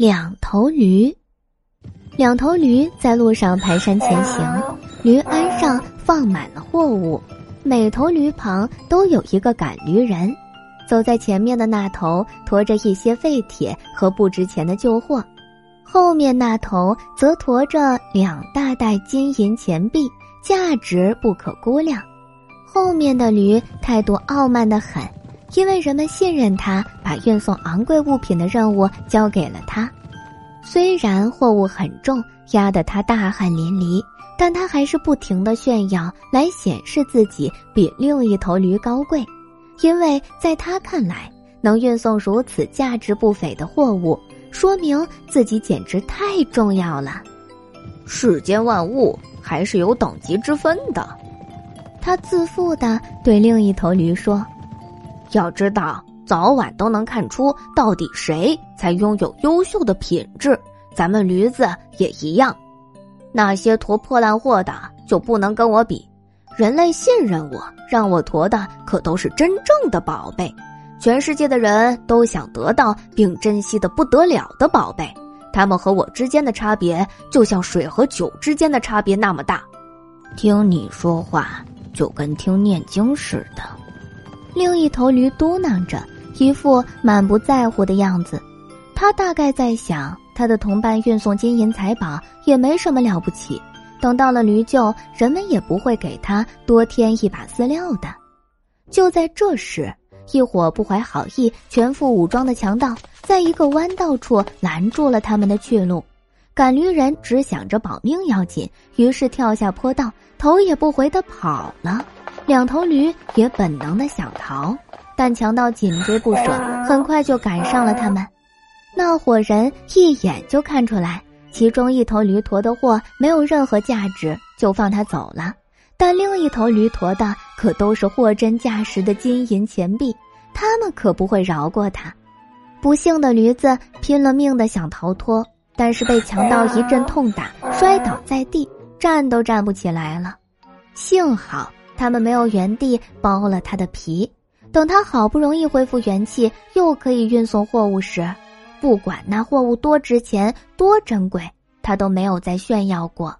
两头驴，两头驴在路上蹒跚前行，驴鞍上放满了货物，每头驴旁都有一个赶驴人。走在前面的那头驮着一些废铁和不值钱的旧货，后面那头则驮着两大袋金银钱币，价值不可估量。后面的驴态度傲慢的很。因为人们信任他，把运送昂贵物品的任务交给了他。虽然货物很重，压得他大汗淋漓，但他还是不停的炫耀，来显示自己比另一头驴高贵。因为在他看来，能运送如此价值不菲的货物，说明自己简直太重要了。世间万物还是有等级之分的，他自负的对另一头驴说。要知道，早晚都能看出到底谁才拥有优秀的品质。咱们驴子也一样，那些驮破烂货的就不能跟我比。人类信任我，让我驮的可都是真正的宝贝。全世界的人都想得到并珍惜的不得了的宝贝，他们和我之间的差别就像水和酒之间的差别那么大。听你说话就跟听念经似的。另一头驴嘟囔着，一副满不在乎的样子。他大概在想，他的同伴运送金银财宝也没什么了不起。等到了驴厩，人们也不会给他多添一把饲料的。就在这时，一伙不怀好意、全副武装的强盗在一个弯道处拦住了他们的去路。赶驴人只想着保命要紧，于是跳下坡道，头也不回的跑了。两头驴也本能的想逃，但强盗紧追不舍，很快就赶上了他们。那伙人一眼就看出来，其中一头驴驮的货没有任何价值，就放他走了。但另一头驴驮的可都是货真价实的金银钱币，他们可不会饶过他。不幸的驴子拼了命的想逃脱，但是被强盗一阵痛打，摔倒在地，站都站不起来了。幸好。他们没有原地剥了他的皮，等他好不容易恢复元气，又可以运送货物时，不管那货物多值钱、多珍贵，他都没有再炫耀过。